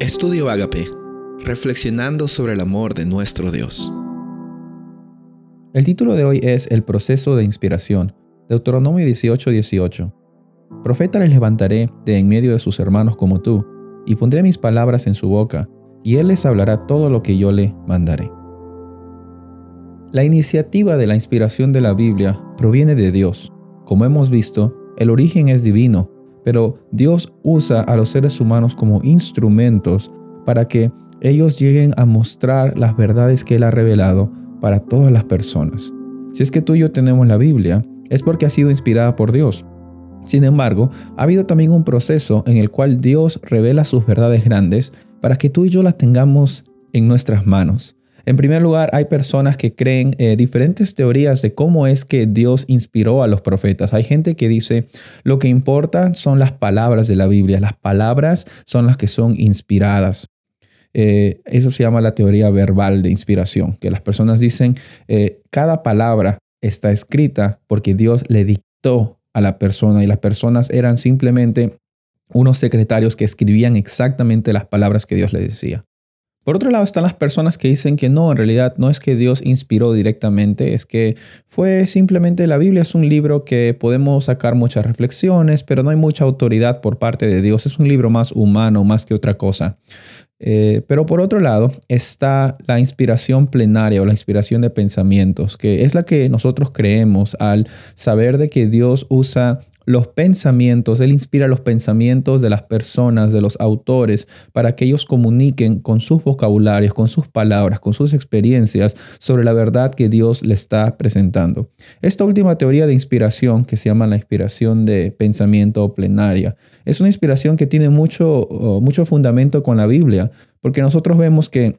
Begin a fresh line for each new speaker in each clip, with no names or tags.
Estudio Agape, reflexionando sobre el amor de nuestro Dios.
El título de hoy es El proceso de inspiración, Deuteronomio 18:18. 18. Profeta les levantaré de en medio de sus hermanos como tú, y pondré mis palabras en su boca, y él les hablará todo lo que yo le mandaré. La iniciativa de la inspiración de la Biblia proviene de Dios. Como hemos visto, el origen es divino, pero Dios usa a los seres humanos como instrumentos para que ellos lleguen a mostrar las verdades que Él ha revelado para todas las personas. Si es que tú y yo tenemos la Biblia, es porque ha sido inspirada por Dios. Sin embargo, ha habido también un proceso en el cual Dios revela sus verdades grandes para que tú y yo las tengamos en nuestras manos. En primer lugar, hay personas que creen eh, diferentes teorías de cómo es que Dios inspiró a los profetas. Hay gente que dice, lo que importa son las palabras de la Biblia, las palabras son las que son inspiradas. Eh, eso se llama la teoría verbal de inspiración, que las personas dicen, eh, cada palabra está escrita porque Dios le dictó a la persona y las personas eran simplemente unos secretarios que escribían exactamente las palabras que Dios le decía. Por otro lado están las personas que dicen que no, en realidad no es que Dios inspiró directamente, es que fue simplemente la Biblia es un libro que podemos sacar muchas reflexiones, pero no hay mucha autoridad por parte de Dios, es un libro más humano, más que otra cosa. Eh, pero por otro lado está la inspiración plenaria o la inspiración de pensamientos, que es la que nosotros creemos al saber de que Dios usa los pensamientos, Él inspira los pensamientos de las personas, de los autores, para que ellos comuniquen con sus vocabularios, con sus palabras, con sus experiencias sobre la verdad que Dios le está presentando. Esta última teoría de inspiración, que se llama la inspiración de pensamiento plenaria, es una inspiración que tiene mucho, mucho fundamento con la Biblia, porque nosotros vemos que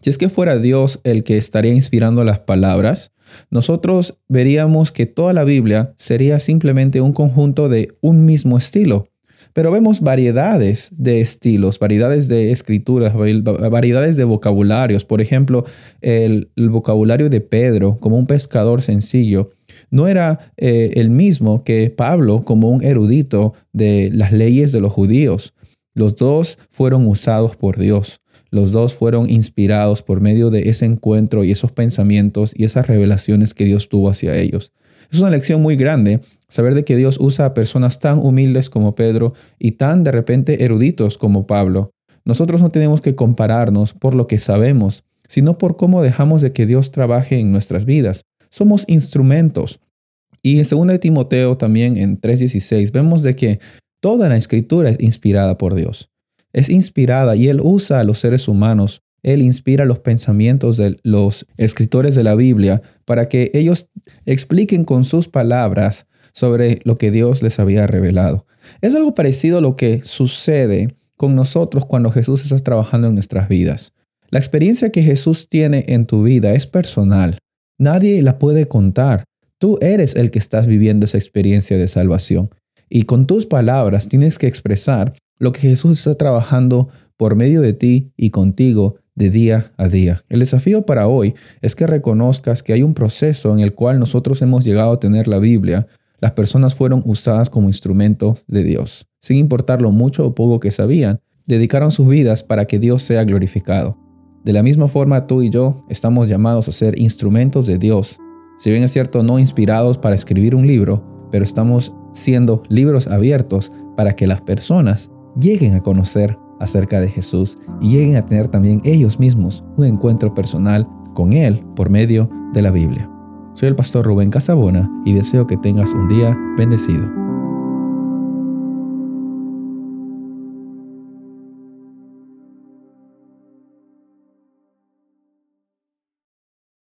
si es que fuera Dios el que estaría inspirando las palabras, nosotros veríamos que toda la Biblia sería simplemente un conjunto de un mismo estilo. Pero vemos variedades de estilos, variedades de escrituras, variedades de vocabularios. Por ejemplo, el, vocabulario de Pedro como un pescador sencillo no era eh, el mismo que Pablo como un erudito de las leyes de los judíos. Los dos fueron usados por Dios. Los dos fueron inspirados por medio de ese encuentro y esos pensamientos y esas revelaciones que Dios tuvo hacia ellos. Es una lección muy grande saber de que Dios usa a personas tan humildes como Pedro y tan de repente eruditos como Pablo. Nosotros no tenemos que compararnos por lo que sabemos, sino por cómo dejamos de que Dios trabaje en nuestras vidas. Somos instrumentos. Y en 2 Timoteo también en 3:16 vemos de que toda la escritura es inspirada por Dios es inspirada y Él usa a los seres humanos. Él inspira los pensamientos de los escritores de la Biblia para que ellos expliquen con sus palabras sobre lo que Dios les había revelado. Es algo parecido a lo que sucede con nosotros cuando Jesús está trabajando en nuestras vidas. La experiencia que Jesús tiene en tu vida es personal. Nadie la puede contar. Tú eres el que estás viviendo esa experiencia de salvación. Y con tus palabras tienes que expresar lo que Jesús está trabajando por medio de ti y contigo de día a día. El desafío para hoy es que reconozcas que hay un proceso en el cual nosotros hemos llegado a tener la Biblia. Las personas fueron usadas como instrumentos de Dios. Sin importar lo mucho o poco que sabían, dedicaron sus vidas para que Dios sea glorificado. De la misma forma, tú y yo estamos llamados a ser instrumentos de Dios. Si bien es cierto, no inspirados para escribir un libro, pero estamos siendo libros abiertos para que las personas lleguen a conocer acerca de Jesús y lleguen a tener también ellos mismos un encuentro personal con Él por medio de la Biblia. Soy el pastor Rubén Casabona y deseo que tengas un día bendecido.